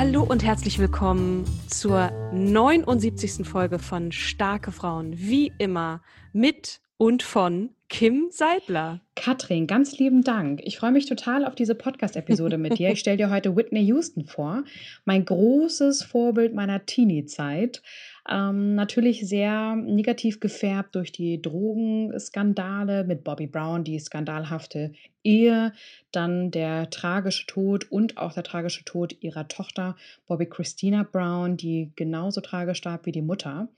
Hallo und herzlich willkommen zur 79. Folge von Starke Frauen. Wie immer mit und von Kim Seidler. Katrin, ganz lieben Dank. Ich freue mich total auf diese Podcast-Episode mit dir. Ich stelle dir heute Whitney Houston vor, mein großes Vorbild meiner Teenie-Zeit. Ähm, natürlich sehr negativ gefärbt durch die Drogenskandale mit Bobby Brown, die skandalhafte Ehe, dann der tragische Tod und auch der tragische Tod ihrer Tochter Bobby Christina Brown, die genauso tragisch starb wie die Mutter.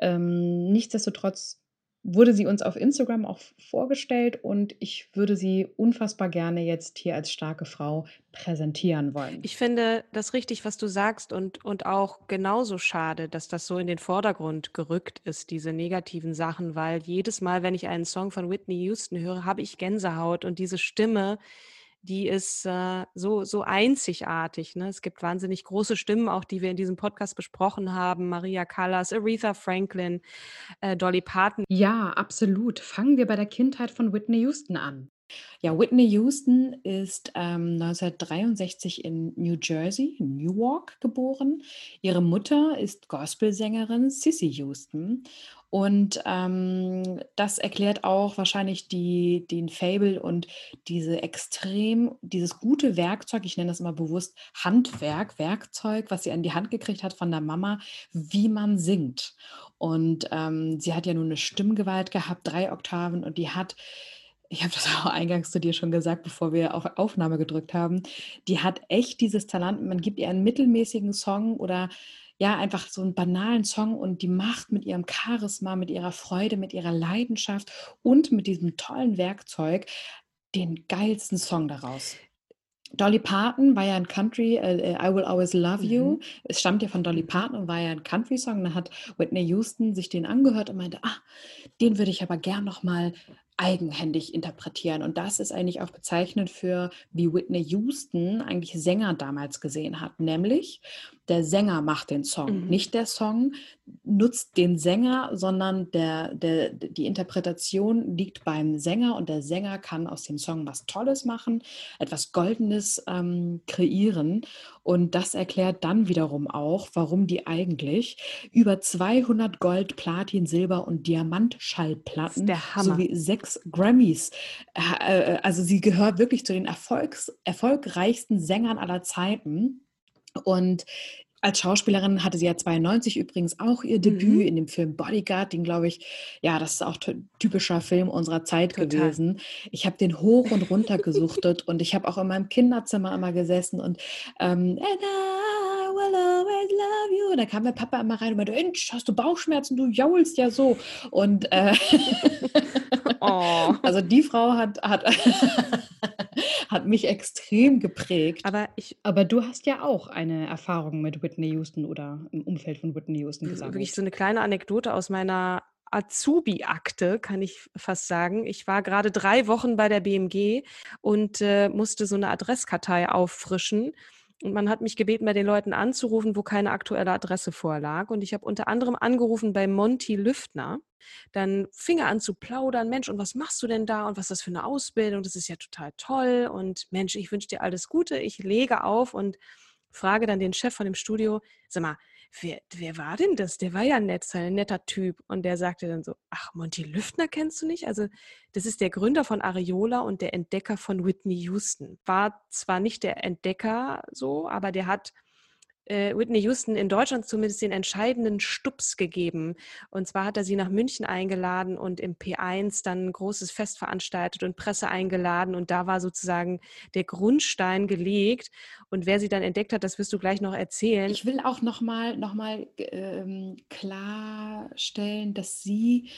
Ähm, nichtsdestotrotz wurde sie uns auf Instagram auch vorgestellt und ich würde sie unfassbar gerne jetzt hier als starke Frau präsentieren wollen. Ich finde das richtig, was du sagst und, und auch genauso schade, dass das so in den Vordergrund gerückt ist, diese negativen Sachen, weil jedes Mal, wenn ich einen Song von Whitney Houston höre, habe ich Gänsehaut und diese Stimme, die ist äh, so, so einzigartig. Ne? Es gibt wahnsinnig große Stimmen, auch die wir in diesem Podcast besprochen haben. Maria Callas, Aretha Franklin, äh, Dolly Parton. Ja, absolut. Fangen wir bei der Kindheit von Whitney Houston an. Ja, Whitney Houston ist ähm, 1963 in New Jersey, Newark, geboren. Ihre Mutter ist Gospelsängerin Sissy Houston und ähm, das erklärt auch wahrscheinlich die, den Fable und diese extrem, dieses gute Werkzeug, ich nenne das immer bewusst Handwerk, Werkzeug, was sie an die Hand gekriegt hat von der Mama, wie man singt. Und ähm, sie hat ja nun eine Stimmgewalt gehabt, drei Oktaven, und die hat ich habe das auch eingangs zu dir schon gesagt, bevor wir auf Aufnahme gedrückt haben, die hat echt dieses Talent. Man gibt ihr einen mittelmäßigen Song oder ja, einfach so einen banalen Song und die macht mit ihrem Charisma, mit ihrer Freude, mit ihrer Leidenschaft und mit diesem tollen Werkzeug den geilsten Song daraus. Dolly Parton war ja ein Country, äh, I Will Always Love You. Mhm. Es stammt ja von Dolly Parton und war ja ein Country-Song. Da hat Whitney Houston sich den angehört und meinte, ah, den würde ich aber gern nochmal eigenhändig interpretieren. Und das ist eigentlich auch bezeichnend für, wie Whitney Houston eigentlich Sänger damals gesehen hat. Nämlich, der Sänger macht den Song, mhm. nicht der Song nutzt den Sänger, sondern der, der, die Interpretation liegt beim Sänger und der Sänger kann aus dem Song was Tolles machen, etwas Goldenes ähm, kreieren. Und das erklärt dann wiederum auch, warum die eigentlich über 200 Gold, Platin, Silber und Diamantschallplatten sowie sechs Grammys, äh, äh, also sie gehört wirklich zu den Erfolgs, erfolgreichsten Sängern aller Zeiten. Und als Schauspielerin hatte sie ja 92 übrigens auch ihr Debüt mhm. in dem Film Bodyguard, den glaube ich, ja, das ist auch typischer Film unserer Zeit Total. gewesen. Ich habe den hoch und runter gesuchtet und ich habe auch in meinem Kinderzimmer immer gesessen und ähm, will always love you. Und da kam der Papa immer rein und meinte, Mensch, hast du Bauchschmerzen? Du jaulst ja so. Und äh, oh. also die Frau hat, hat hat mich extrem geprägt. Aber, ich, Aber du hast ja auch eine Erfahrung mit Whitney Houston oder im Umfeld von Whitney Houston gesammelt. Wirklich so eine kleine Anekdote aus meiner Azubi-Akte, kann ich fast sagen. Ich war gerade drei Wochen bei der BMG und äh, musste so eine Adresskartei auffrischen. Und man hat mich gebeten, bei den Leuten anzurufen, wo keine aktuelle Adresse vorlag. Und ich habe unter anderem angerufen bei Monty Lüftner. Dann fing er an zu plaudern, Mensch, und was machst du denn da und was ist das für eine Ausbildung? Das ist ja total toll und Mensch, ich wünsche dir alles Gute. Ich lege auf und frage dann den Chef von dem Studio, sag mal, wer, wer war denn das? Der war ja nett, ein netter Typ. Und der sagte dann so, ach, Monty Lüftner kennst du nicht? Also das ist der Gründer von Areola und der Entdecker von Whitney Houston. War zwar nicht der Entdecker so, aber der hat äh, Whitney Houston in Deutschland zumindest den entscheidenden Stups gegeben. Und zwar hat er sie nach München eingeladen und im P1 dann ein großes Fest veranstaltet und Presse eingeladen. Und da war sozusagen der Grundstein gelegt. Und wer sie dann entdeckt hat, das wirst du gleich noch erzählen. Ich will auch nochmal noch mal, ähm, klarstellen, dass sie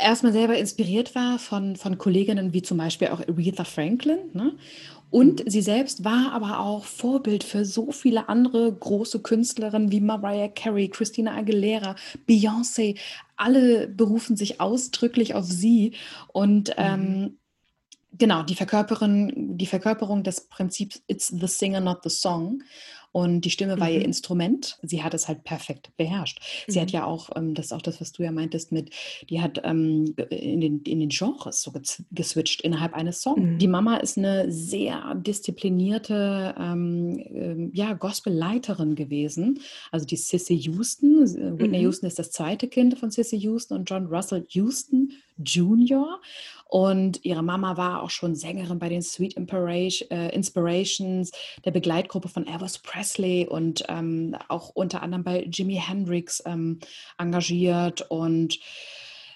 erstmal selber inspiriert war von, von Kolleginnen wie zum Beispiel auch Aretha Franklin. Ne? Und sie selbst war aber auch Vorbild für so viele andere große Künstlerinnen wie Mariah Carey, Christina Aguilera, Beyoncé. Alle berufen sich ausdrücklich auf sie. Und mhm. ähm, genau, die, Verkörperin, die Verkörperung des Prinzips It's the singer, not the song. Und die Stimme war mhm. ihr Instrument. Sie hat es halt perfekt beherrscht. Sie mhm. hat ja auch, ähm, das ist auch das, was du ja meintest, mit, die hat ähm, in, den, in den Genres so geswitcht innerhalb eines Songs. Mhm. Die Mama ist eine sehr disziplinierte ähm, äh, ja, Gospelleiterin gewesen. Also die Sissy Houston. Whitney mhm. Houston ist das zweite Kind von Sissy Houston und John Russell Houston Jr. Und ihre Mama war auch schon Sängerin bei den Sweet äh, Inspirations, der Begleitgruppe von Elvis Presley und ähm, auch unter anderem bei Jimi Hendrix ähm, engagiert. Und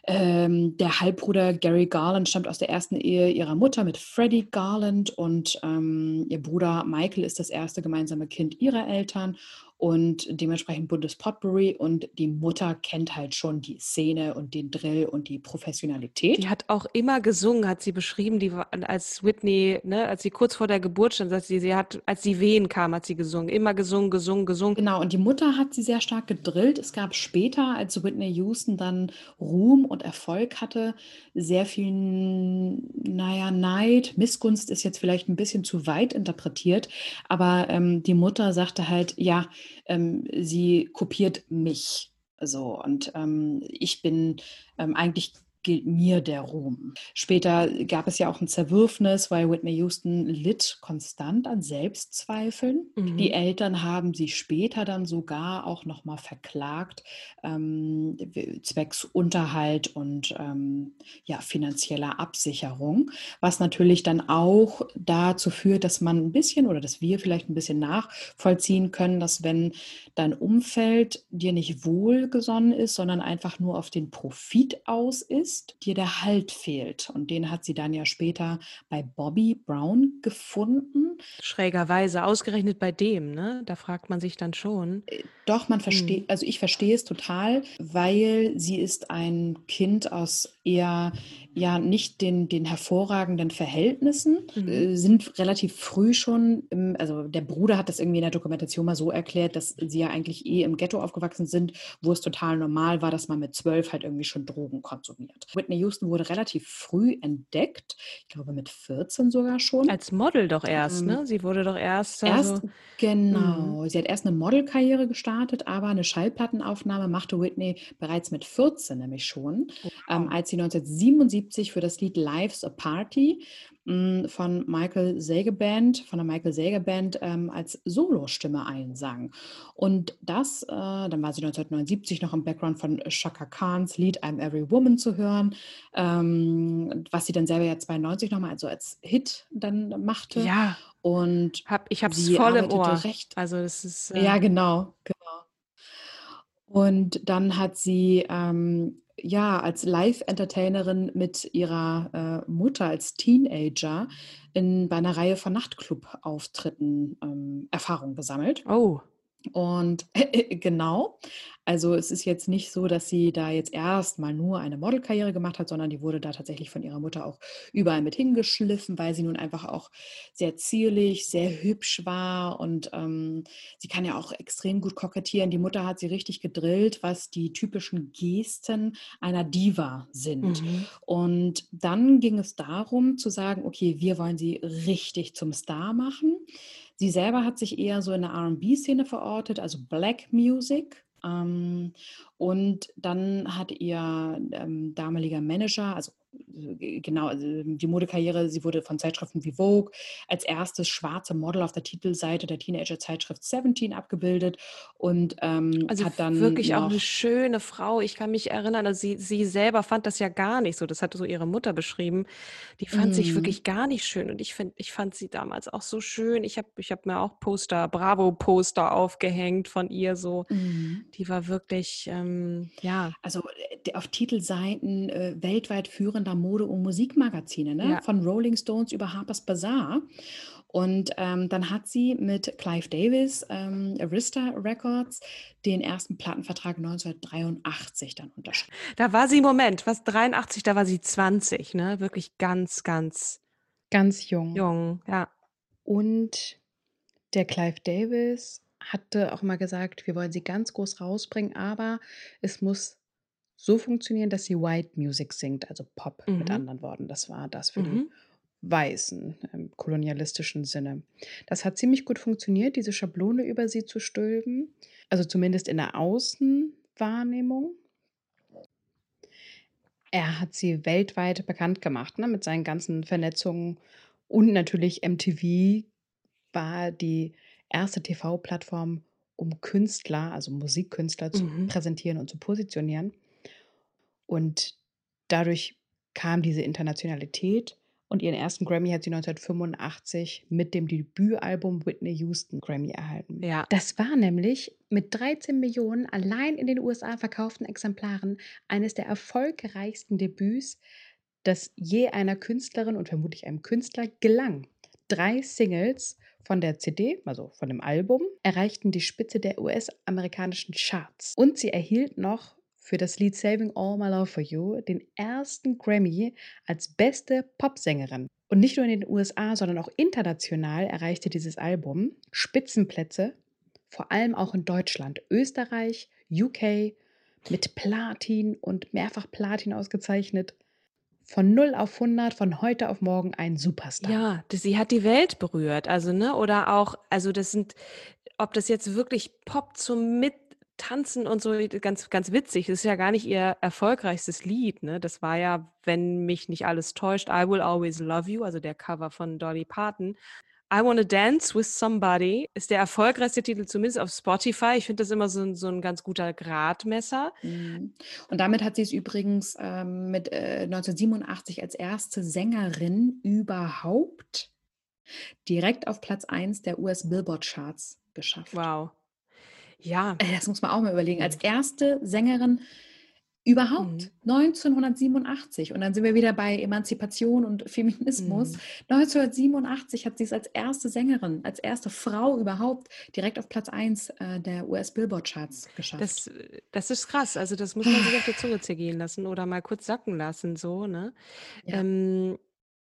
ähm, der Halbbruder Gary Garland stammt aus der ersten Ehe ihrer Mutter mit Freddie Garland und ähm, ihr Bruder Michael ist das erste gemeinsame Kind ihrer Eltern und dementsprechend buntes Potpourri und die Mutter kennt halt schon die Szene und den Drill und die Professionalität. Die hat auch immer gesungen, hat sie beschrieben, die als Whitney, ne, als sie kurz vor der Geburt stand, sagt sie, sie hat, als sie Wehen kam, hat sie gesungen, immer gesungen, gesungen, gesungen. Genau, und die Mutter hat sie sehr stark gedrillt. Es gab später, als Whitney Houston dann Ruhm und Erfolg hatte, sehr viel, naja, Neid, Missgunst ist jetzt vielleicht ein bisschen zu weit interpretiert, aber ähm, die Mutter sagte halt, ja, ähm, sie kopiert mich. So, und ähm, ich bin ähm, eigentlich gilt mir der Ruhm. Später gab es ja auch ein Zerwürfnis, weil Whitney Houston litt konstant an Selbstzweifeln. Mhm. Die Eltern haben sie später dann sogar auch nochmal verklagt, ähm, zwecks Unterhalt und ähm, ja, finanzieller Absicherung, was natürlich dann auch dazu führt, dass man ein bisschen oder dass wir vielleicht ein bisschen nachvollziehen können, dass wenn dein Umfeld dir nicht wohlgesonnen ist, sondern einfach nur auf den Profit aus ist, ist, dir der Halt fehlt. Und den hat sie dann ja später bei Bobby Brown gefunden. Schrägerweise, ausgerechnet bei dem, ne? Da fragt man sich dann schon. Äh, doch, man versteht, hm. also ich verstehe es total, weil sie ist ein Kind aus eher ja nicht den, den hervorragenden Verhältnissen, mhm. äh, sind relativ früh schon, im, also der Bruder hat das irgendwie in der Dokumentation mal so erklärt, dass sie ja eigentlich eh im Ghetto aufgewachsen sind, wo es total normal war, dass man mit zwölf halt irgendwie schon Drogen konsumiert. Whitney Houston wurde relativ früh entdeckt, ich glaube mit 14 sogar schon. Als Model doch erst, ähm, ne? Sie wurde doch erst. Also, erst genau. Mhm. Sie hat erst eine Modelkarriere gestartet, aber eine Schallplattenaufnahme machte Whitney bereits mit 14 nämlich schon, wow. ähm, als sie 1977 1970 für das Lied Life's a Party von Michael Sager Band, von der Michael Sager Band ähm, als Solostimme einsang. Und das, äh, dann war sie 1979 noch im Background von Shaka Khans Lied I'm Every Woman zu hören, ähm, was sie dann selber ja 92 nochmal also als Hit dann machte. Ja. Und Hab, ich habe es voll im Ohr. Recht, also das ist äh, ja genau, genau. Und dann hat sie ähm, ja, als Live-Entertainerin mit ihrer äh, Mutter als Teenager in, bei einer Reihe von Nachtclub-Auftritten ähm, Erfahrung gesammelt. Oh. Und äh, genau, also es ist jetzt nicht so, dass sie da jetzt erstmal nur eine Modelkarriere gemacht hat, sondern die wurde da tatsächlich von ihrer Mutter auch überall mit hingeschliffen, weil sie nun einfach auch sehr zierlich, sehr hübsch war und ähm, sie kann ja auch extrem gut kokettieren. Die Mutter hat sie richtig gedrillt, was die typischen Gesten einer Diva sind. Mhm. Und dann ging es darum zu sagen, okay, wir wollen sie richtig zum Star machen. Sie selber hat sich eher so in der RB-Szene verortet, also Black Music. Ähm, und dann hat ihr ähm, damaliger Manager, also genau, also die Modekarriere, sie wurde von Zeitschriften wie Vogue als erstes schwarze Model auf der Titelseite der Teenager-Zeitschrift Seventeen abgebildet und ähm, Also hat dann wirklich auch eine schöne Frau. Ich kann mich erinnern, also sie, sie selber fand das ja gar nicht so. Das hatte so ihre Mutter beschrieben. Die fand sich Mhm. wirklich gar nicht schön. Und ich find, ich fand sie damals auch so schön. Ich habe ich hab mir auch Poster, Bravo-Poster aufgehängt von ihr so. Mhm. Die war wirklich, ähm, ja, Also äh, auf Titelseiten äh, weltweit führender Mode- und Musikmagazine, ne? ja. von Rolling Stones über Harper's Bazaar. Und ähm, dann hat sie mit Clive Davis, ähm, Arista Records, den ersten Plattenvertrag 1983 dann unterschrieben. Da war sie, Moment, was, 83, da war sie 20, ne? Wirklich ganz, ganz Ganz jung. jung, ja. Und der Clive Davis hatte auch mal gesagt, wir wollen sie ganz groß rausbringen, aber es muss so funktionieren, dass sie White Music singt, also Pop mit Mhm. anderen Worten. Das war das für die Mhm. Weißen im kolonialistischen Sinne. Das hat ziemlich gut funktioniert, diese Schablone über sie zu stülpen, also zumindest in der Außenwahrnehmung. Er hat sie weltweit bekannt gemacht, ne, mit seinen ganzen Vernetzungen. Und natürlich MTV war die erste TV-Plattform, um Künstler, also Musikkünstler, zu Mhm. präsentieren und zu positionieren. Und dadurch kam diese Internationalität. Und ihren ersten Grammy hat sie 1985 mit dem Debütalbum Whitney Houston Grammy erhalten. Ja. Das war nämlich mit 13 Millionen allein in den USA verkauften Exemplaren eines der erfolgreichsten Debüts, das je einer Künstlerin und vermutlich einem Künstler gelang. Drei Singles von der CD, also von dem Album, erreichten die Spitze der US-amerikanischen Charts. Und sie erhielt noch für das Lied Saving All My Love for You den ersten Grammy als beste Popsängerin. Und nicht nur in den USA, sondern auch international erreichte dieses Album Spitzenplätze, vor allem auch in Deutschland, Österreich, UK, mit Platin und mehrfach Platin ausgezeichnet. Von 0 auf 100, von heute auf morgen ein Superstar. Ja, sie hat die Welt berührt, also ne, oder auch, also das sind, ob das jetzt wirklich Pop zum Mittanzen und so, ganz, ganz witzig. Das ist ja gar nicht ihr erfolgreichstes Lied, ne? Das war ja, wenn mich nicht alles täuscht, I Will Always Love You, also der Cover von Dolly Parton. I Wanna Dance with Somebody ist der erfolgreichste Titel, zumindest auf Spotify. Ich finde das immer so ein, so ein ganz guter Gradmesser. Mhm. Und damit hat sie es übrigens ähm, mit äh, 1987 als erste Sängerin überhaupt direkt auf Platz 1 der US Billboard Charts geschafft. Wow. Ja. Äh, Das muss man auch mal überlegen. Als erste Sängerin überhaupt Mhm. 1987. Und dann sind wir wieder bei Emanzipation und Feminismus. Mhm. 1987 hat sie es als erste Sängerin, als erste Frau überhaupt direkt auf Platz 1 äh, der US Billboard Charts geschafft. Das, das ist krass. Also das muss man sich auf der Zunge zergehen lassen oder mal kurz sacken lassen, so, ne? Ja. Ähm,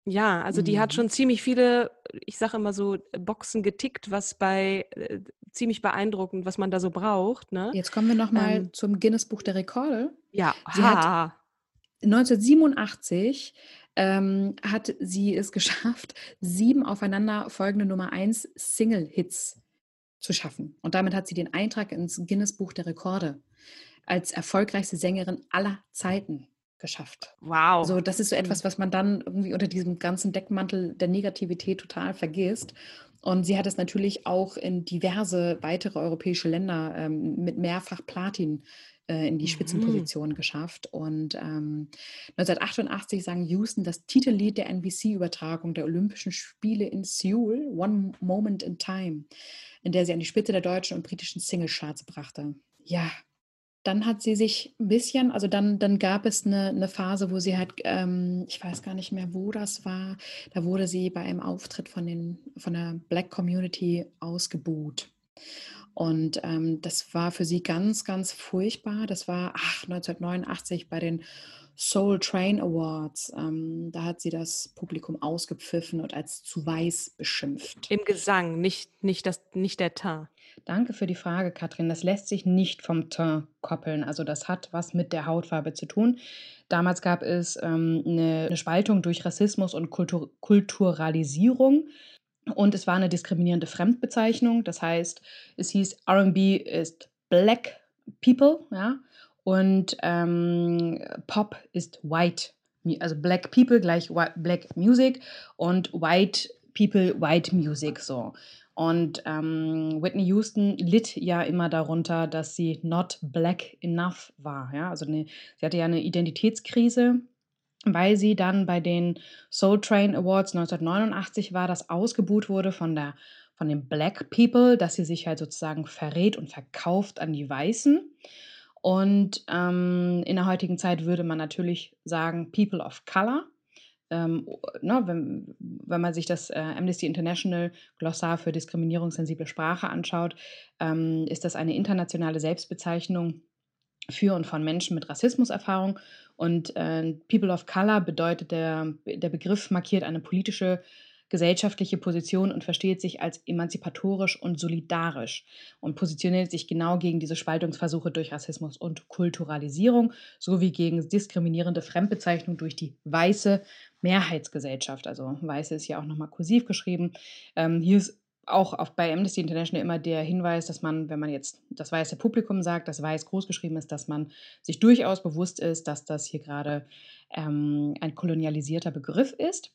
ja, also die hat Mhm. schon ziemlich viele, ich sage immer so, Boxen getickt, was bei äh, ziemlich beeindruckend, was man da so braucht, ne? Jetzt kommen wir nochmal Ähm, zum Guinness Buch der Rekorde. ja, Sie ha. 1987 ähm, hat sie es geschafft, sieben aufeinander folgende Nummer 1 Single-Hits zu schaffen. Und damit hat sie den Eintrag ins Guinness Buch der Rekorde als erfolgreichste Sängerin aller Zeiten geschafft. Wow. Also das ist so Mhm. etwas, was man dann irgendwie unter diesem ganzen Deckmantel der Negativität total vergisst. Und sie hat es natürlich auch in diverse weitere europäische Länder ähm, mit mehrfach Platin äh, in die Mhm. Spitzenposition geschafft. Und ähm, 1988 sang Houston das Titellied der NBC-Übertragung der Olympischen Spiele in Seoul, One Moment in Time, in der sie an die Spitze der deutschen und britischen Singlecharts brachte. Ja, dann hat sie sich ein bisschen, also dann, dann gab es eine, eine Phase, wo sie halt, ähm, ich weiß gar nicht mehr, wo das war, da wurde sie bei einem Auftritt von, den, von der Black Community ausgebuht. Und ähm, das war für sie ganz, ganz furchtbar. Das war ach, 1989 bei den Soul Train Awards. Ähm, da hat sie das Publikum ausgepfiffen und als zu weiß beschimpft. Im Gesang, nicht, nicht, das, nicht der Teint. Danke für die Frage, Katrin. Das lässt sich nicht vom Teint koppeln. Also das hat was mit der Hautfarbe zu tun. Damals gab es ähm, eine, eine Spaltung durch Rassismus und Kultur Kulturalisierung. Und es war eine diskriminierende Fremdbezeichnung. Das heißt, es hieß, RB ist Black People, ja, und ähm, Pop ist White also Black People gleich Black Music und White People White Music so. Und ähm, Whitney Houston litt ja immer darunter, dass sie not black enough war. Ja? Also eine, sie hatte ja eine Identitätskrise, weil sie dann bei den Soul Train Awards 1989 war, das ausgebuht wurde von, der, von den Black People, dass sie sich halt sozusagen verrät und verkauft an die Weißen. Und ähm, in der heutigen Zeit würde man natürlich sagen People of Color ähm, ne, wenn, wenn man sich das äh, Amnesty International Glossar für diskriminierungssensible Sprache anschaut, ähm, ist das eine internationale Selbstbezeichnung für und von Menschen mit Rassismuserfahrung. Und äh, People of Color bedeutet, der, der Begriff markiert eine politische gesellschaftliche Position und versteht sich als emanzipatorisch und solidarisch und positioniert sich genau gegen diese Spaltungsversuche durch Rassismus und Kulturalisierung sowie gegen diskriminierende Fremdbezeichnung durch die weiße Mehrheitsgesellschaft. Also weiße ist ja auch nochmal kursiv geschrieben. Ähm, hier ist auch auf, bei Amnesty International immer der Hinweis, dass man, wenn man jetzt das weiße Publikum sagt, das weiß großgeschrieben ist, dass man sich durchaus bewusst ist, dass das hier gerade ähm, ein kolonialisierter Begriff ist.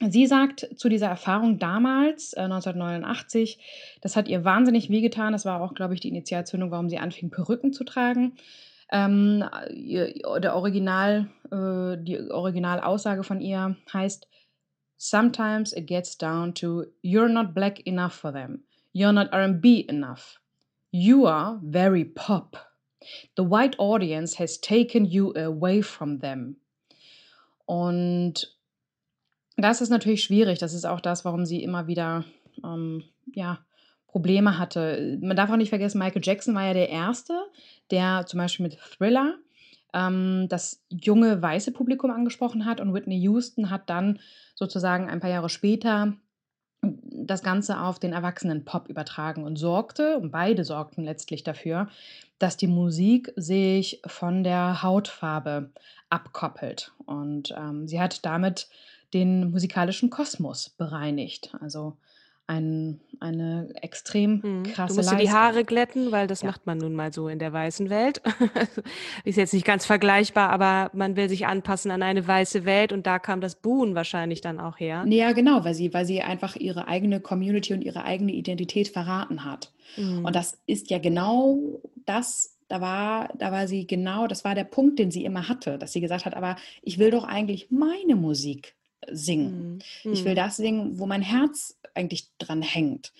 Sie sagt zu dieser Erfahrung damals, äh, 1989, das hat ihr wahnsinnig wehgetan. Das war auch, glaube ich, die Initialzündung, warum sie anfing, Perücken zu tragen. Ähm, der Original, äh, die Originalaussage von ihr heißt, Sometimes it gets down to you're not black enough for them. You're not R&B enough. You are very pop. The white audience has taken you away from them. Und das ist natürlich schwierig. Das ist auch das, warum sie immer wieder ähm, ja, Probleme hatte. Man darf auch nicht vergessen, Michael Jackson war ja der Erste, der zum Beispiel mit Thriller ähm, das junge weiße Publikum angesprochen hat und Whitney Houston hat dann sozusagen ein paar Jahre später das Ganze auf den erwachsenen Pop übertragen und sorgte, und beide sorgten letztlich dafür, dass die Musik sich von der Hautfarbe abkoppelt. Und ähm, sie hat damit den musikalischen Kosmos bereinigt. Also ein, eine extrem mhm. krasse Du musst dir die Haare glätten, weil das ja. macht man nun mal so in der weißen Welt. ist jetzt nicht ganz vergleichbar, aber man will sich anpassen an eine weiße Welt und da kam das Buhen wahrscheinlich dann auch her. Ja, genau, weil sie, weil sie einfach ihre eigene Community und ihre eigene Identität verraten hat. Mhm. Und das ist ja genau das, da war, da war sie genau, das war der Punkt, den sie immer hatte, dass sie gesagt hat, aber ich will doch eigentlich meine Musik singen. Mhm. Ich will mhm. das singen, wo mein Herz eigentlich dran hängt.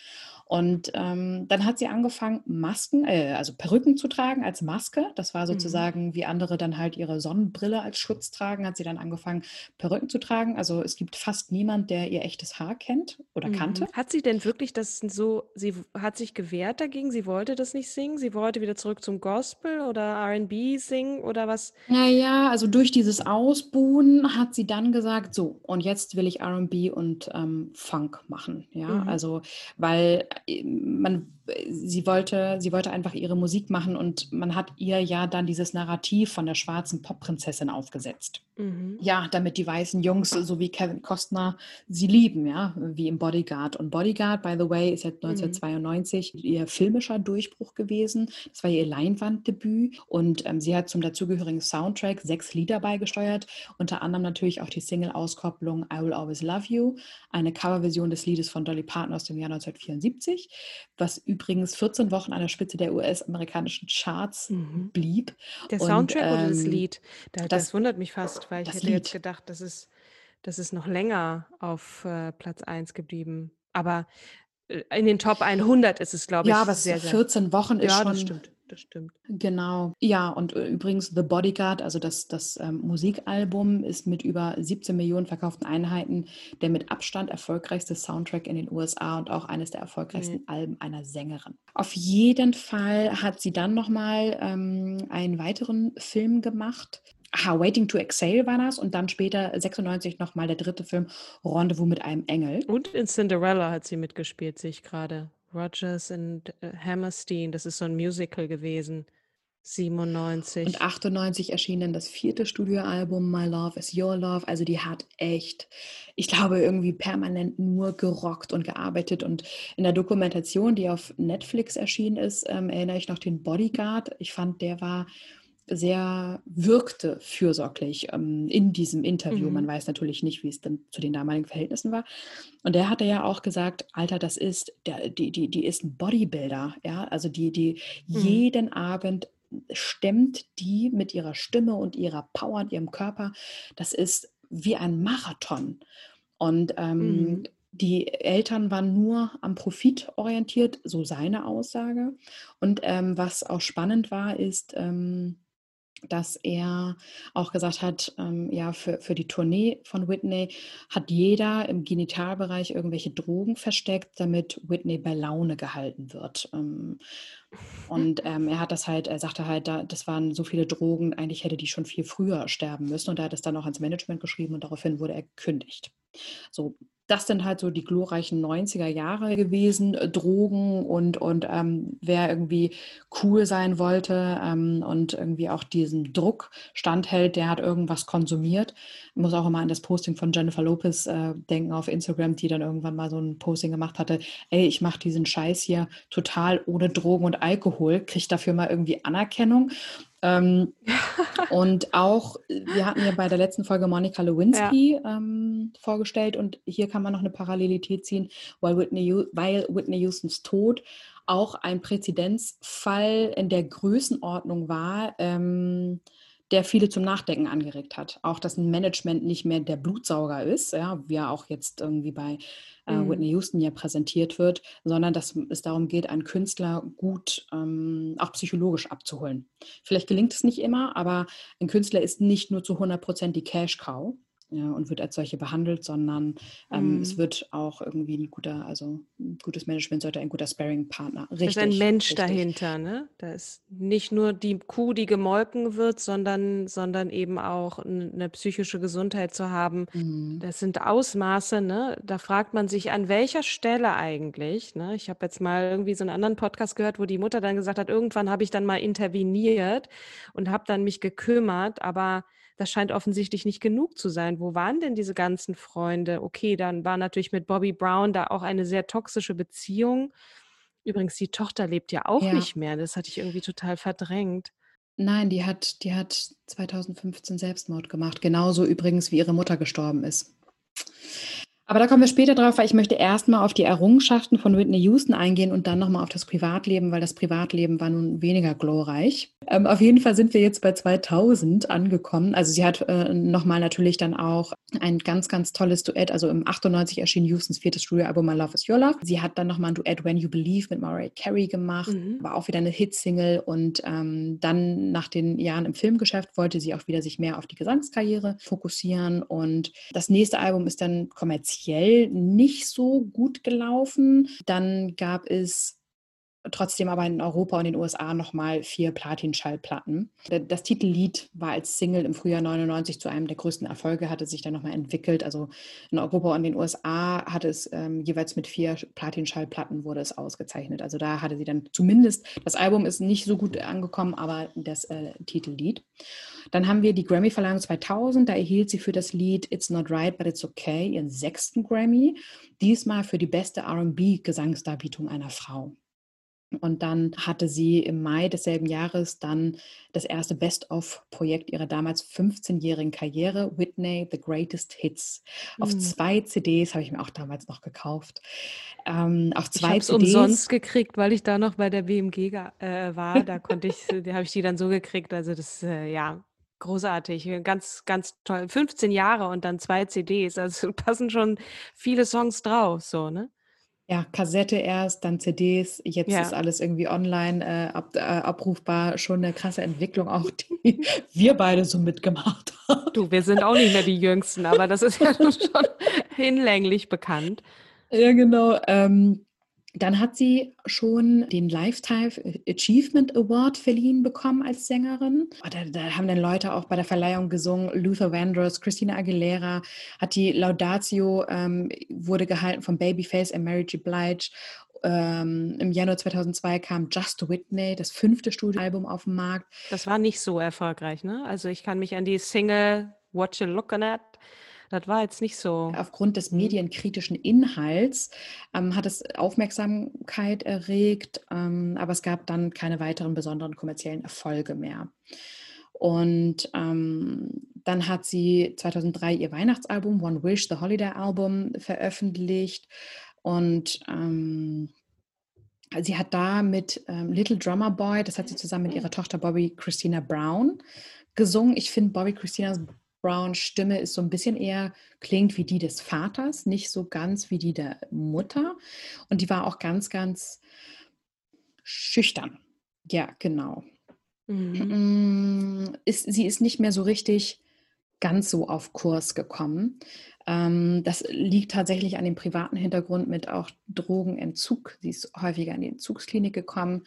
Und ähm, dann hat sie angefangen, Masken, äh, also Perücken zu tragen als Maske. Das war mhm. sozusagen, mhm. wie andere dann halt ihre Sonnenbrille als Schutz tragen, hat sie dann angefangen, Perücken zu tragen. Also es gibt fast niemand, der ihr echtes Haar kennt oder mhm. kannte. Hat sie denn wirklich das so, sie hat sich gewehrt dagegen, sie wollte das nicht singen, sie wollte wieder zurück zum Gospel oder RB singen oder was? Naja, also durch dieses Ausbuhen hat sie dann gesagt, so, und jetzt will ich RB und ähm, Funk machen. Ja, mhm. also, weil man, sie wollte, sie wollte einfach ihre Musik machen und man hat ihr ja dann dieses Narrativ von der schwarzen Popprinzessin aufgesetzt. Mhm. Ja, damit die weißen Jungs, so wie Kevin Costner, sie lieben, ja, wie im Bodyguard. Und Bodyguard, by the way, ist ja 1992 mhm. ihr filmischer Durchbruch gewesen. Das war ihr Leinwanddebüt und ähm, sie hat zum dazugehörigen Soundtrack sechs Lieder beigesteuert, unter anderem natürlich auch die Single-Auskopplung I Will Always Love You, eine Coverversion des Liedes von Dolly Parton aus dem Jahr 1974, was übrigens 14 Wochen an der Spitze der US-amerikanischen Charts mhm. blieb. Der Soundtrack und, ähm, oder das ähm, Lied? Da, das, das, wundert mich fast, weil ich hätte Lied. jetzt gedacht, das ist, das ist noch länger auf äh, Platz 1 geblieben. Aber äh, in den Top 100 ist es, glaube ich, ja, aber sehr, 14 Wochen ist ja, schon. Das stimmt das stimmt. Genau. Ja, und äh, übrigens The Bodyguard, also das, das ähm, Musikalbum, ist mit über 17 Millionen verkauften Einheiten der mit Abstand erfolgreichste Soundtrack in den USA und auch eines der erfolgreichsten mhm. Alben einer Sängerin. Auf jeden Fall hat sie dann nochmal ähm, einen weiteren Film gemacht. Aha, Waiting to Exhale war das und dann später 96 nochmal der dritte Film Rendezvous mit einem Engel. Und in Cinderella hat sie mitgespielt, sehe ich gerade. Rogers and äh, Hammerstein, das ist so ein Musical gewesen. 97. Und 98 erschien dann das vierte Studioalbum My Love is Your Love. Also die hat echt, ich glaube, irgendwie permanent nur gerockt und gearbeitet. Und in der Dokumentation, die auf Netflix erschienen ist, ähm, erinnere ich noch den Bodyguard. Ich fand, der war sehr wirkte fürsorglich ähm, in diesem Interview. Mhm. Man weiß natürlich nicht, wie es dann zu den damaligen Verhältnissen war. Und der hatte ja auch gesagt, Alter, das ist, der, die, die, die ist ein Bodybuilder, ja, also die, die Mhm. jeden Abend stemmt die mit ihrer Stimme und ihrer Power und ihrem Körper. Das ist wie ein Marathon. Und ähm, Mhm. die Eltern waren nur am Profit orientiert, so seine Aussage. Und ähm, was auch spannend war, ist, ähm, dass er auch gesagt hat, ähm, ja, für, für die Tournee von Whitney hat jeder im Genitalbereich irgendwelche Drogen versteckt, damit Whitney bei Laune gehalten wird. Ähm, und ähm, er hat das halt, er sagte halt, da, das waren so viele Drogen, eigentlich hätte die schon viel früher sterben müssen. Und er hat es dann auch ans Management geschrieben und daraufhin wurde er gekündigt. So, das sind halt so die glorreichen 90er Jahre gewesen, äh, Drogen und, und ähm, wer irgendwie cool sein wollte ähm, und irgendwie auch diesem Druck standhält, der hat irgendwas konsumiert. Ich muss auch immer an das Posting von Jennifer Lopez äh, denken auf Instagram, die dann irgendwann mal so ein Posting gemacht hatte, ey, ich mache diesen Scheiß hier total ohne Drogen und Alkohol, kriege dafür mal irgendwie Anerkennung. Ähm, und auch, wir hatten ja bei der letzten Folge Monica Lewinsky ähm, vorgestellt und hier kann man noch eine Parallelität ziehen, weil Whitney, weil Whitney Houstons Tod auch ein Präzedenzfall in der Größenordnung war, ähm, der viele zum Nachdenken angeregt hat. Auch, dass ein Management nicht mehr der Blutsauger ist, ja, wie er auch jetzt irgendwie bei äh, Mhm. Whitney Houston ja präsentiert wird, sondern dass es darum geht, einen Künstler gut ähm, auch psychologisch abzuholen. Vielleicht gelingt es nicht immer, aber ein Künstler ist nicht nur zu 100 Prozent die Cash-Cow ja, und wird als solche behandelt, sondern ähm, es Mhm. wird auch irgendwie ein guter, also ein gutes Management sollte ein guter Sparring-Partner. Da Richtig. ist ein Mensch richtig. dahinter, ne? Da ist nicht nur die Kuh, die gemolken wird, sondern, sondern eben auch eine psychische Gesundheit zu haben. Mhm. Das sind Ausmaße, ne? Da fragt man sich, an welcher Stelle eigentlich, ne? Ich habe jetzt mal irgendwie so einen anderen Podcast gehört, wo die Mutter dann gesagt hat, irgendwann habe ich dann mal interveniert und habe dann mich gekümmert, aber das scheint offensichtlich nicht genug zu sein. Wo waren denn diese ganzen Freunde? Okay, dann war natürlich mit Bobby Brown da auch eine sehr toxische Beziehung. Übrigens, die Tochter lebt ja auch Ja. nicht mehr. Das hatte ich irgendwie total verdrängt. Nein, die hat, die hat 2015 Selbstmord gemacht. Genauso übrigens, wie ihre Mutter gestorben ist. Aber da kommen wir später drauf, weil ich möchte erstmal auf die Errungenschaften von Whitney Houston eingehen und dann nochmal auf das Privatleben, weil das Privatleben war nun weniger glorreich. Ähm, auf jeden Fall sind wir jetzt bei 2000 angekommen. Also sie hat äh, nochmal natürlich dann auch ein ganz, ganz tolles Duett. Also im 98 erschien Houstons viertes Studioalbum My Love Is Your Love. Sie hat dann nochmal ein Duett When You Believe mit Mariah Carey gemacht, Mhm. war auch wieder eine Hitsingle und ähm, dann nach den Jahren im Filmgeschäft wollte sie auch wieder sich mehr auf die Gesangskarriere fokussieren und das nächste Album ist dann kommerziell nicht so gut gelaufen. Dann gab es trotzdem aber in Europa und den USA nochmal vier Platin-Schallplatten. Das Titellied war als Single im Frühjahr 99 zu einem der größten Erfolge, hatte sich dann nochmal entwickelt. Also in Europa und den USA hat es ähm, jeweils mit vier Platin-Schallplatten wurde es ausgezeichnet. Also da hatte sie dann zumindest, das Album ist nicht so gut angekommen, aber das äh, Titellied. Dann haben wir die Grammy-Verleihung 2000. Da erhielt sie für das Lied It's Not Right, But It's Okay ihren sechsten Grammy. Diesmal für die beste RB-Gesangsdarbietung einer Frau. Und dann hatte sie im Mai desselben Jahres dann das erste Best-of-Projekt ihrer damals 15-jährigen Karriere, Whitney The Greatest Hits. Auf Mhm. zwei CDs habe ich mir auch damals noch gekauft. Ähm, auf Ich zwei habe es CDs. umsonst gekriegt, weil ich da noch bei der BMG äh, war. Da konnte ich, da habe ich die dann so gekriegt. Also das, äh, ja, großartig, ganz, ganz toll. 15 Jahre und dann zwei CDs. Also passen schon viele Songs drauf, so ne? Ja, Kassette erst, dann CDs, jetzt Ja. ist alles irgendwie online äh, ab, äh, abrufbar. Schon eine krasse Entwicklung, auch die wir beide so mitgemacht haben. Du, wir sind auch nicht mehr die Jüngsten, aber das ist ja schon hinlänglich bekannt. Ja, genau. Ähm, dann hat sie schon den Lifetime Achievement Award verliehen bekommen als Sängerin. Oh, Da, da haben dann Leute auch bei der Verleihung gesungen. Luther Vandross, Christina Aguilera hat die Laudatio, ähm, wurde gehalten von Babyface und Mary J. Blige. Ähm, Im Januar 2002 kam Just Whitney, das fünfte Studioalbum auf den Markt. Das war nicht so erfolgreich, ne? Also ich kann mich an die Single What You Looking At, das war jetzt nicht so. Aufgrund des Mhm. medienkritischen Inhalts ähm, hat es Aufmerksamkeit erregt, ähm, aber es gab dann keine weiteren besonderen kommerziellen Erfolge mehr. Und ähm, dann hat sie 2003 ihr Weihnachtsalbum One Wish, The Holiday Album, veröffentlicht. Und ähm, sie hat da mit ähm, Little Drummer Boy, das hat sie zusammen mit ihrer Tochter Bobby Christina Brown gesungen. Ich finde Bobby Christina Brown Stimme ist so ein bisschen eher, klingt wie die des Vaters, nicht so ganz wie die der Mutter. Und die war auch ganz, ganz schüchtern. Ja, genau. Mhm. Mm, ist, sie ist nicht mehr so richtig ganz so auf Kurs gekommen. Ähm, das liegt tatsächlich an dem privaten Hintergrund mit auch Drogenentzug. Sie ist häufiger in die Entzugsklinik gekommen.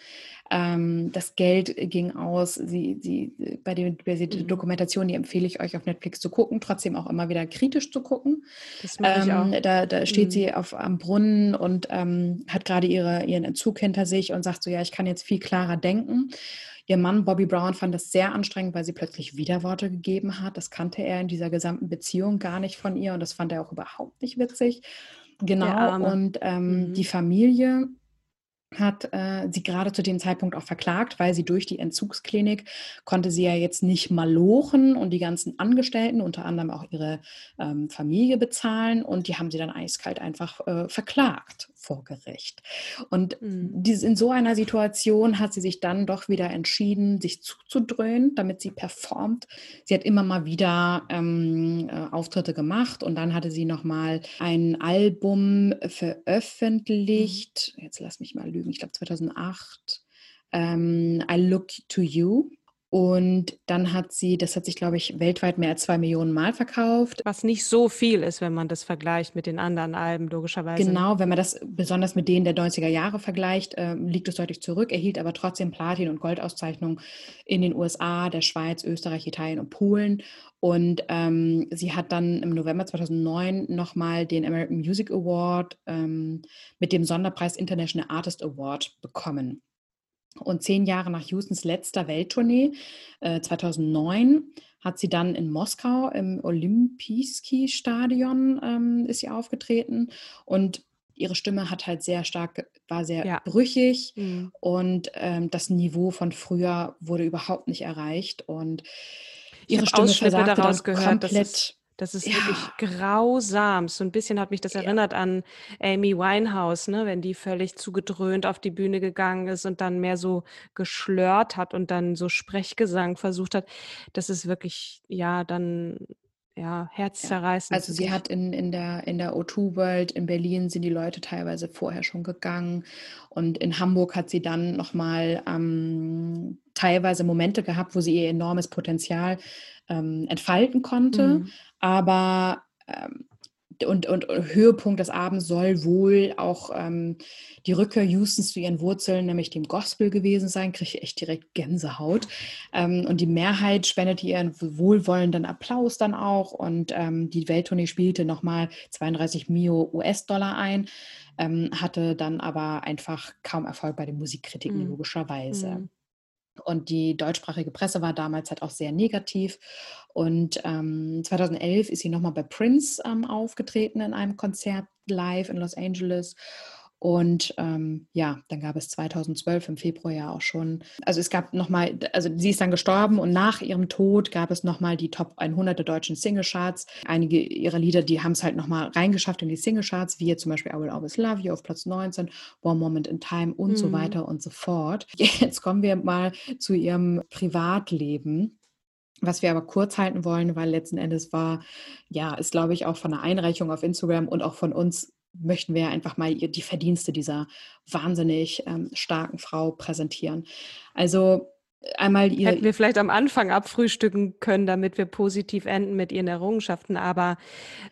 Ähm, das Geld ging aus. Sie, sie, bei der mhm. Dokumentation, die empfehle ich euch auf Netflix zu gucken, trotzdem auch immer wieder kritisch zu gucken. Das mache ich auch. Ähm, da, da steht mhm. sie auf, am Brunnen und ähm, hat gerade ihre, ihren Entzug hinter sich und sagt so, ja, ich kann jetzt viel klarer denken. Ihr Mann Bobby Brown fand das sehr anstrengend, weil sie plötzlich Widerworte gegeben hat. Das kannte er in dieser gesamten Beziehung gar nicht von ihr und das fand er auch überhaupt nicht witzig. Genau. Und ähm, mhm. die Familie hat äh, sie gerade zu dem Zeitpunkt auch verklagt, weil sie durch die Entzugsklinik konnte sie ja jetzt nicht malochen und die ganzen Angestellten, unter anderem auch ihre ähm, Familie bezahlen und die haben sie dann eiskalt einfach äh, verklagt vor Gericht. Und mhm. dies, in so einer Situation hat sie sich dann doch wieder entschieden, sich zuzudröhnen, damit sie performt. Sie hat immer mal wieder ähm, äh, Auftritte gemacht und dann hatte sie nochmal ein Album veröffentlicht. Mhm. Jetzt lass mich mal lügen, ich glaube 2008. Ähm, I Look to You. Und dann hat sie, das hat sich, glaube ich, weltweit mehr als zwei Millionen Mal verkauft. Was nicht so viel ist, wenn man das vergleicht mit den anderen Alben, logischerweise. Genau, wenn man das besonders mit denen der 90er Jahre vergleicht, äh, liegt es deutlich zurück, erhielt aber trotzdem Platin- und Goldauszeichnungen in den USA, der Schweiz, Österreich, Italien und Polen. Und ähm, sie hat dann im November 2009 nochmal den American Music Award ähm, mit dem Sonderpreis International Artist Award bekommen. Und zehn Jahre nach Houstons letzter Welttournee, äh, 2009, hat sie dann in Moskau im Olympiski-Stadion ähm, ist sie aufgetreten und ihre Stimme hat halt sehr stark, war sehr ja. brüchig mhm. und ähm, das Niveau von früher wurde überhaupt nicht erreicht und ihre Stimme versagte daraus dann gehört, komplett das ist ja. wirklich grausam. So ein bisschen hat mich das ja. erinnert an Amy Winehouse, ne? wenn die völlig zugedröhnt auf die Bühne gegangen ist und dann mehr so geschlört hat und dann so Sprechgesang versucht hat. Das ist wirklich, ja, dann ja, herzzerreißend. Also sie hat in, in der, in der O2 World in Berlin sind die Leute teilweise vorher schon gegangen und in Hamburg hat sie dann nochmal ähm, teilweise Momente gehabt, wo sie ihr enormes Potenzial ähm, entfalten konnte. Mhm. Aber ähm, und, und, Höhepunkt des Abends soll wohl auch ähm, die Rückkehr Houstons zu ihren Wurzeln, nämlich dem Gospel gewesen sein. Kriege ich echt direkt Gänsehaut. Ähm, und die Mehrheit spendete ihren wohlwollenden Applaus dann auch. Und ähm, die Welttournee spielte nochmal 32 Mio US-Dollar ein, ähm, hatte dann aber einfach kaum Erfolg bei den Musikkritiken, mhm. logischerweise. Mhm. Und die deutschsprachige Presse war damals halt auch sehr negativ. Und ähm, 2011 ist sie nochmal bei Prince ähm, aufgetreten in einem Konzert live in Los Angeles. Und ähm, ja, dann gab es 2012 im Februar ja auch schon, also es gab nochmal, also sie ist dann gestorben und nach ihrem Tod gab es nochmal die Top 100 der deutschen Singlecharts. Einige ihrer Lieder, die haben es halt nochmal reingeschafft in die Singlecharts, wie zum Beispiel I Will Always Love You auf Platz 19, One Moment in Time und mhm. so weiter und so fort. Jetzt kommen wir mal zu ihrem Privatleben was wir aber kurz halten wollen, weil letzten Endes war, ja, ist glaube ich auch von der Einreichung auf Instagram und auch von uns möchten wir einfach mal die Verdienste dieser wahnsinnig ähm, starken Frau präsentieren. Also einmal ihr. Hätten wir vielleicht am Anfang abfrühstücken können, damit wir positiv enden mit ihren Errungenschaften, aber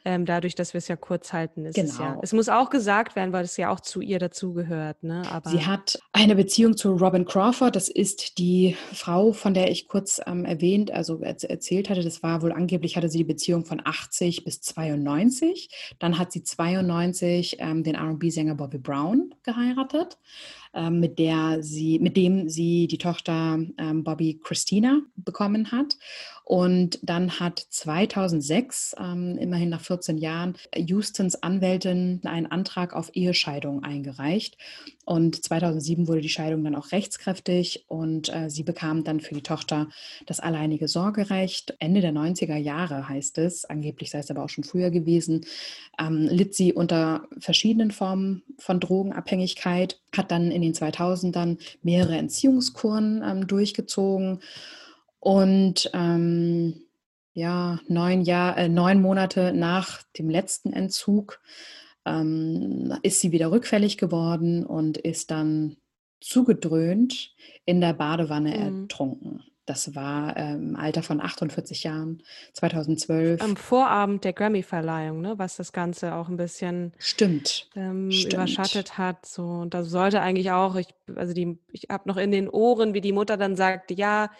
ähm, dadurch, dass wir es ja kurz halten, ist genau. es ja. Genau. Es muss auch gesagt werden, weil es ja auch zu ihr dazugehört. Ne? Sie hat eine Beziehung zu Robin Crawford. Das ist die Frau, von der ich kurz ähm, erwähnt, also erzählt hatte. Das war wohl angeblich hatte sie die Beziehung von 80 bis 92. Dann hat sie 92 ähm, den R&B-Sänger Bobby Brown geheiratet. Äh, mit der sie, mit dem sie die Tochter ähm, Bobby Christina bekommen hat. Und dann hat 2006, ähm, immerhin nach 14 Jahren, Houstons Anwältin einen Antrag auf Ehescheidung eingereicht. Und 2007 wurde die Scheidung dann auch rechtskräftig und äh, sie bekam dann für die Tochter das alleinige Sorgerecht. Ende der 90er Jahre heißt es, angeblich sei es aber auch schon früher gewesen, ähm, litt sie unter verschiedenen Formen von Drogenabhängigkeit, hat dann in den 2000ern mehrere Entziehungskuren ähm, durchgezogen und ähm, ja, neun, Jahr, äh, neun Monate nach dem letzten Entzug ähm, ist sie wieder rückfällig geworden und ist dann zugedröhnt in der Badewanne mhm. ertrunken. Das war ähm, im Alter von 48 Jahren, 2012. Am Vorabend der Grammy-Verleihung, ne, was das Ganze auch ein bisschen Stimmt. Ähm, Stimmt. überschattet hat. So, und da sollte eigentlich auch, ich, also die, ich habe noch in den Ohren, wie die Mutter dann sagte, ja,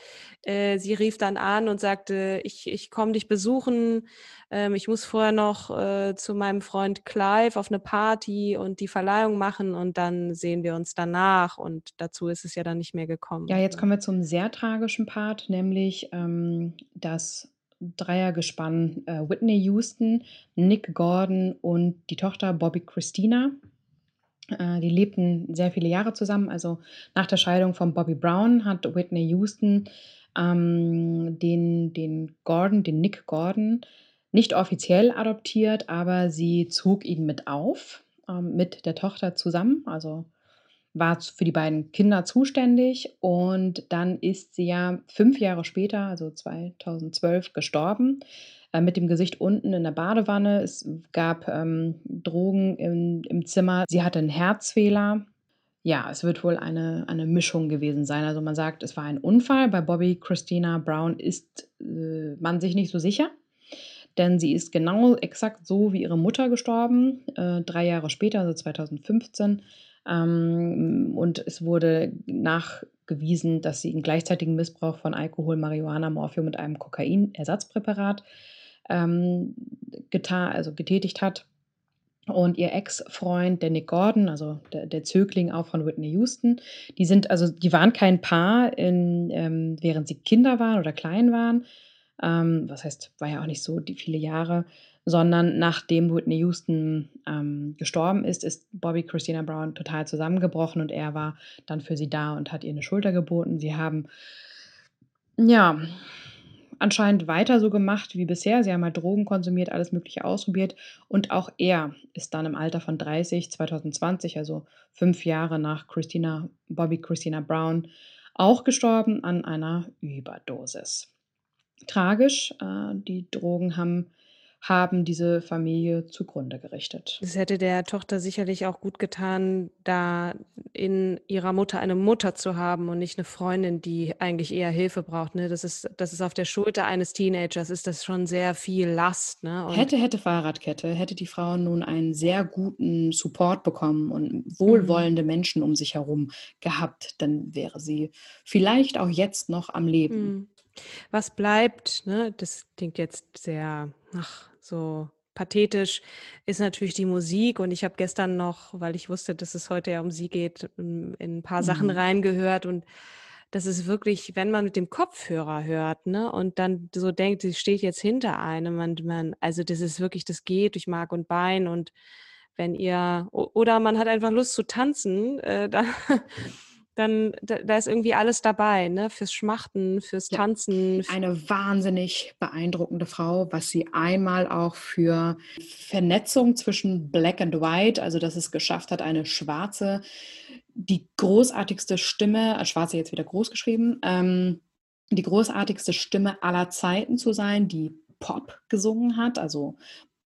äh, sie rief dann an und sagte, ich, ich komme dich besuchen. Ähm, ich muss vorher noch äh, zu meinem Freund Clive auf eine Party und die Verleihung machen und dann sehen wir uns danach. Und dazu ist es ja dann nicht mehr gekommen. Ja, jetzt kommen wir zum sehr tragischen Part, nämlich ähm, das Dreiergespann äh, Whitney Houston, Nick Gordon und die Tochter Bobby Christina. Äh, die lebten sehr viele Jahre zusammen. Also nach der Scheidung von Bobby Brown hat Whitney Houston ähm, den, den Gordon, den Nick Gordon, nicht offiziell adoptiert, aber sie zog ihn mit auf, ähm, mit der Tochter zusammen, also war für die beiden Kinder zuständig und dann ist sie ja fünf Jahre später, also 2012, gestorben äh, mit dem Gesicht unten in der Badewanne. Es gab ähm, Drogen im, im Zimmer. Sie hatte einen Herzfehler. Ja, es wird wohl eine, eine Mischung gewesen sein. Also man sagt, es war ein Unfall. Bei Bobby Christina Brown ist äh, man sich nicht so sicher denn sie ist genau exakt so wie ihre Mutter gestorben, äh, drei Jahre später, also 2015. Ähm, und es wurde nachgewiesen, dass sie einen gleichzeitigen Missbrauch von Alkohol, Marihuana, Morphium mit einem Kokainersatzpräparat ähm, getan, also getätigt hat. Und ihr Ex-Freund, der Nick Gordon, also der, der, Zögling auch von Whitney Houston, die sind, also die waren kein Paar, in, ähm, während sie Kinder waren oder klein waren. Ähm, was heißt, war ja auch nicht so die viele Jahre sondern nachdem Whitney Houston ähm, gestorben ist, ist Bobby Christina Brown total zusammengebrochen und er war dann für sie da und hat ihr eine Schulter geboten. Sie haben ja anscheinend weiter so gemacht wie bisher. Sie haben halt Drogen konsumiert, alles Mögliche ausprobiert und auch er ist dann im Alter von 30, 2020, also fünf Jahre nach Christina, Bobby Christina Brown, auch gestorben an einer Überdosis. Tragisch, äh, die Drogen haben haben diese Familie zugrunde gerichtet. Es hätte der Tochter sicherlich auch gut getan, da in ihrer Mutter eine Mutter zu haben und nicht eine Freundin, die eigentlich eher Hilfe braucht. Ne? Das, ist, das ist auf der Schulter eines Teenagers, ist das schon sehr viel Last. Ne? Und hätte, hätte Fahrradkette, hätte die Frau nun einen sehr guten Support bekommen und wohlwollende mhm. Menschen um sich herum gehabt, dann wäre sie vielleicht auch jetzt noch am Leben. Mhm. Was bleibt, ne, das klingt jetzt sehr ach, so pathetisch, ist natürlich die Musik. Und ich habe gestern noch, weil ich wusste, dass es heute ja um sie geht, in, ein paar Sachen mhm. reingehört. Und das ist wirklich, wenn man mit dem Kopfhörer hört, ne, und dann so denkt, sie steht jetzt hinter einem, man, man, also das ist wirklich, das geht durch Mark und Bein und wenn ihr, oder man hat einfach Lust zu tanzen, äh, dann dann da, da, ist irgendwie alles dabei, ne? Fürs Schmachten, fürs Tanzen. Ja, eine wahnsinnig beeindruckende Frau, was sie einmal auch für Vernetzung zwischen Black and White, also dass es geschafft hat, eine schwarze, die großartigste Stimme, äh, schwarze jetzt wieder groß geschrieben, ähm, die großartigste Stimme aller Zeiten zu sein, die Pop gesungen hat, also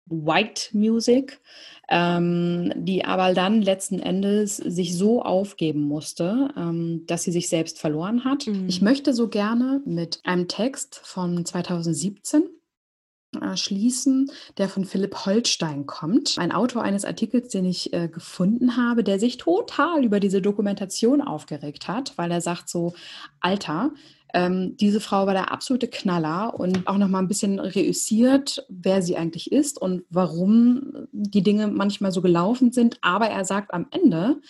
White Music, ähm, die aber dann letzten Endes sich so aufgeben musste, ähm, dass sie sich selbst verloren hat. Mhm. Ich möchte so gerne mit einem Text von 2017 äh, schließen, der von Philipp Holstein kommt. Ein Autor eines Artikels, den ich äh, gefunden habe, der sich total über diese Dokumentation aufgeregt hat, weil er sagt so, Alter, ähm, diese Frau war der absolute Knaller und auch noch mal ein bisschen reüssiert, wer sie eigentlich ist und warum die Dinge manchmal so gelaufen sind. Aber er sagt am Ende,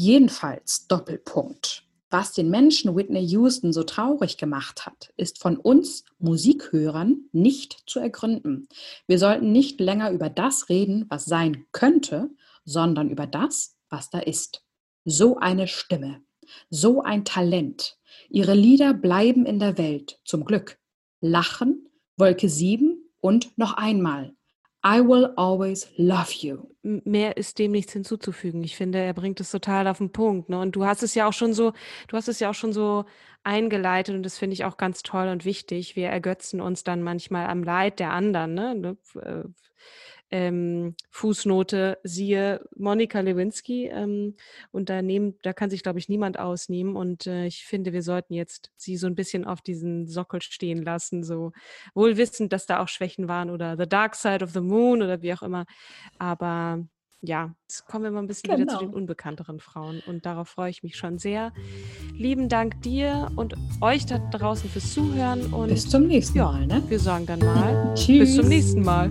Jedenfalls, Doppelpunkt. Was den Menschen Whitney Houston so traurig gemacht hat, ist von uns Musikhörern nicht zu ergründen. Wir sollten nicht länger über das reden, was sein könnte, sondern über das, was da ist. So eine Stimme, so ein Talent. Ihre Lieder bleiben in der Welt, zum Glück. Lachen, Wolke 7 und noch einmal. I will always love you. Mehr ist dem nichts hinzuzufügen. Ich finde, er bringt es total auf den Punkt. Ne? Und du hast es ja auch schon so, du hast es ja auch schon so eingeleitet und das finde ich auch ganz toll und wichtig. Wir ergötzen uns dann manchmal am Leid der anderen. Ne? Ähm, Fußnote, siehe Monika Lewinsky. Ähm, und da, nehmen, da kann sich, glaube ich, niemand ausnehmen. Und äh, ich finde, wir sollten jetzt sie so ein bisschen auf diesen Sockel stehen lassen, so wohl wissend, dass da auch Schwächen waren oder The Dark Side of the Moon oder wie auch immer. Aber ja, jetzt kommen wir mal ein bisschen genau. wieder zu den genau. unbekannteren Frauen und darauf freue ich mich schon sehr. Lieben Dank dir und euch da draußen fürs Zuhören und bis zum nächsten ja, Mal. Ne? Wir sagen dann mal Tschüss. bis zum nächsten Mal.